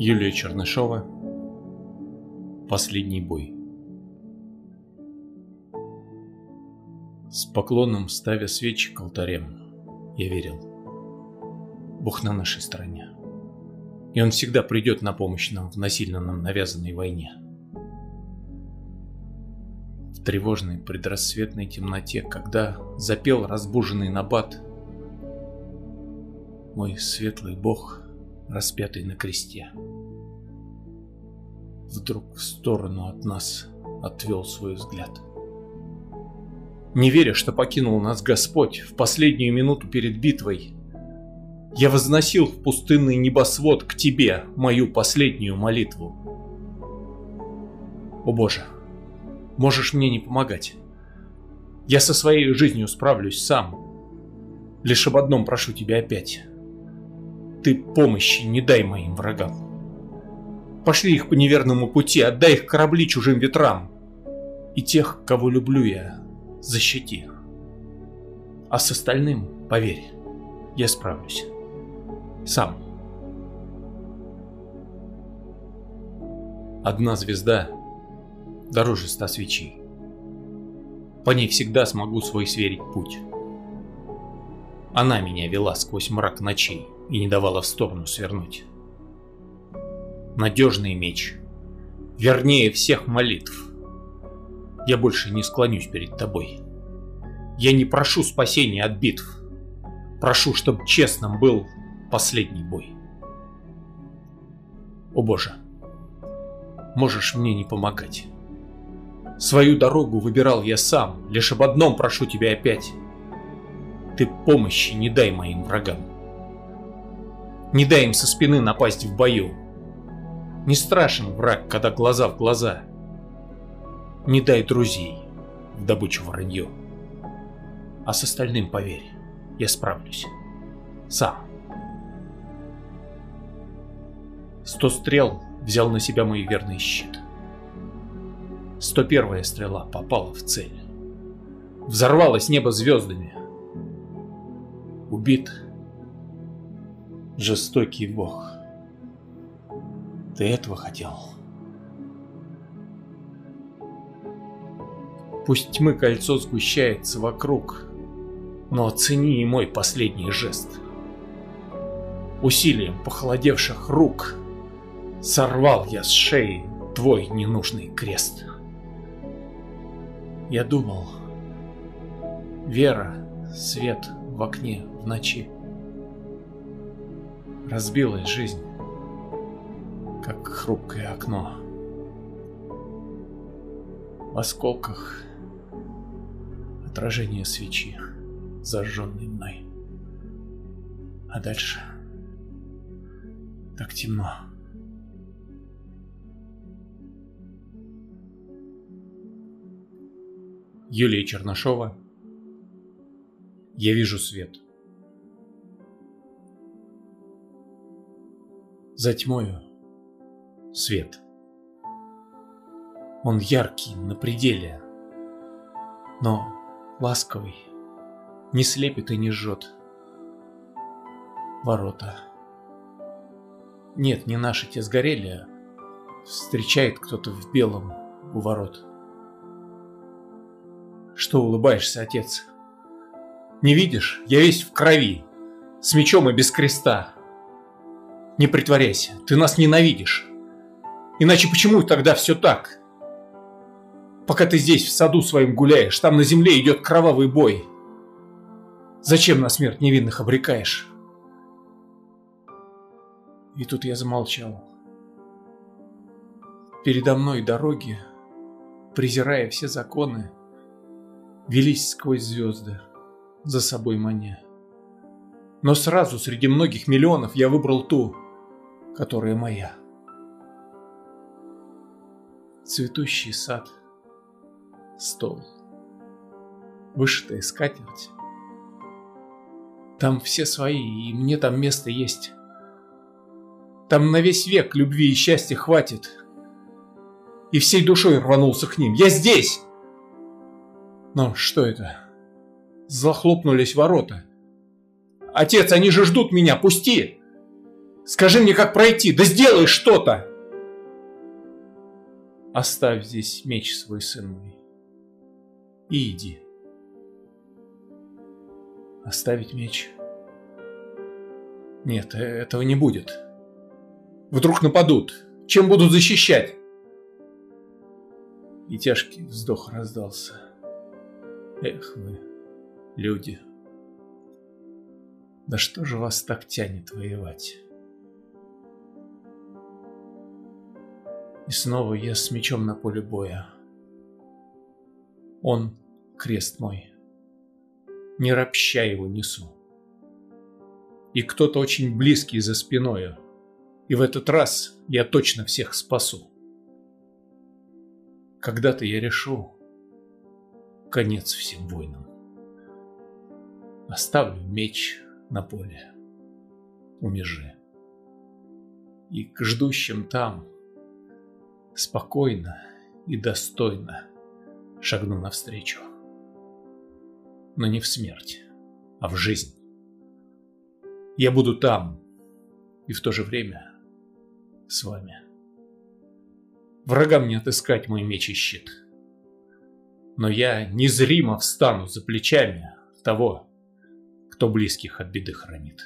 Юлия Чернышова Последний бой С поклоном ставя свечи к алтарям, я верил. Бог на нашей стороне. И Он всегда придет на помощь нам в насильно нам навязанной войне. В тревожной предрассветной темноте, когда запел разбуженный набат, мой светлый Бог, распятый на кресте, вдруг в сторону от нас отвел свой взгляд. Не веря, что покинул нас Господь в последнюю минуту перед битвой, я возносил в пустынный небосвод к Тебе мою последнюю молитву. О Боже, можешь мне не помогать. Я со своей жизнью справлюсь сам. Лишь об одном прошу Тебя опять. Ты помощи не дай моим врагам. Пошли их по неверному пути, отдай их корабли чужим ветрам. И тех, кого люблю я, защити. А с остальным, поверь, я справлюсь. Сам. Одна звезда дороже ста свечей. По ней всегда смогу свой сверить путь. Она меня вела сквозь мрак ночей и не давала в сторону свернуть надежный меч. Вернее всех молитв. Я больше не склонюсь перед тобой. Я не прошу спасения от битв. Прошу, чтобы честным был последний бой. О боже, можешь мне не помогать. Свою дорогу выбирал я сам, лишь об одном прошу тебя опять. Ты помощи не дай моим врагам. Не дай им со спины напасть в бою, не страшен враг, когда глаза в глаза. Не дай друзей в добычу вранье. А с остальным, поверь, я справлюсь. Сам. Сто стрел взял на себя мой верный щит. Сто первая стрела попала в цель. Взорвалось небо звездами. Убит жестокий бог. Ты этого хотел? Пусть тьмы кольцо сгущается вокруг, но оцени и мой последний жест. Усилием похолодевших рук сорвал я с шеи твой ненужный крест. Я думал, вера, свет в окне в ночи. Разбилась жизнь как хрупкое окно. В осколках отражение свечи, зажженной мной. А дальше так темно. Юлия Чернышова Я вижу свет. За тьмою свет. Он яркий на пределе, но ласковый, не слепит и не жжет. Ворота. Нет, не наши те сгорели, а встречает кто-то в белом у ворот. Что улыбаешься, отец? Не видишь? Я весь в крови, с мечом и без креста. Не притворяйся, ты нас ненавидишь. Иначе почему тогда все так? Пока ты здесь в саду своим гуляешь, там на земле идет кровавый бой. Зачем на смерть невинных обрекаешь? И тут я замолчал. Передо мной дороги, презирая все законы, велись сквозь звезды, за собой маня. Но сразу среди многих миллионов я выбрал ту, которая моя цветущий сад, стол, вышитая скатерть. Там все свои, и мне там место есть. Там на весь век любви и счастья хватит. И всей душой рванулся к ним. Я здесь! Но что это? Захлопнулись ворота. Отец, они же ждут меня, пусти! Скажи мне, как пройти, да сделай что-то! Оставь здесь меч свой, сын мой, и иди. Оставить меч? Нет, э, этого не будет. Вдруг нападут. Чем будут защищать? И тяжкий вздох раздался. Эх вы, люди. Да что же вас так тянет воевать? И снова я с мечом на поле боя. Он крест мой. Не ропща его несу. И кто-то очень близкий за спиною. И в этот раз я точно всех спасу. Когда-то я решу конец всем войнам. Оставлю меч на поле у межи. И к ждущим там спокойно и достойно шагну навстречу. Но не в смерть, а в жизнь. Я буду там и в то же время с вами. Врагам не отыскать мой меч и щит. Но я незримо встану за плечами того, кто близких от беды хранит.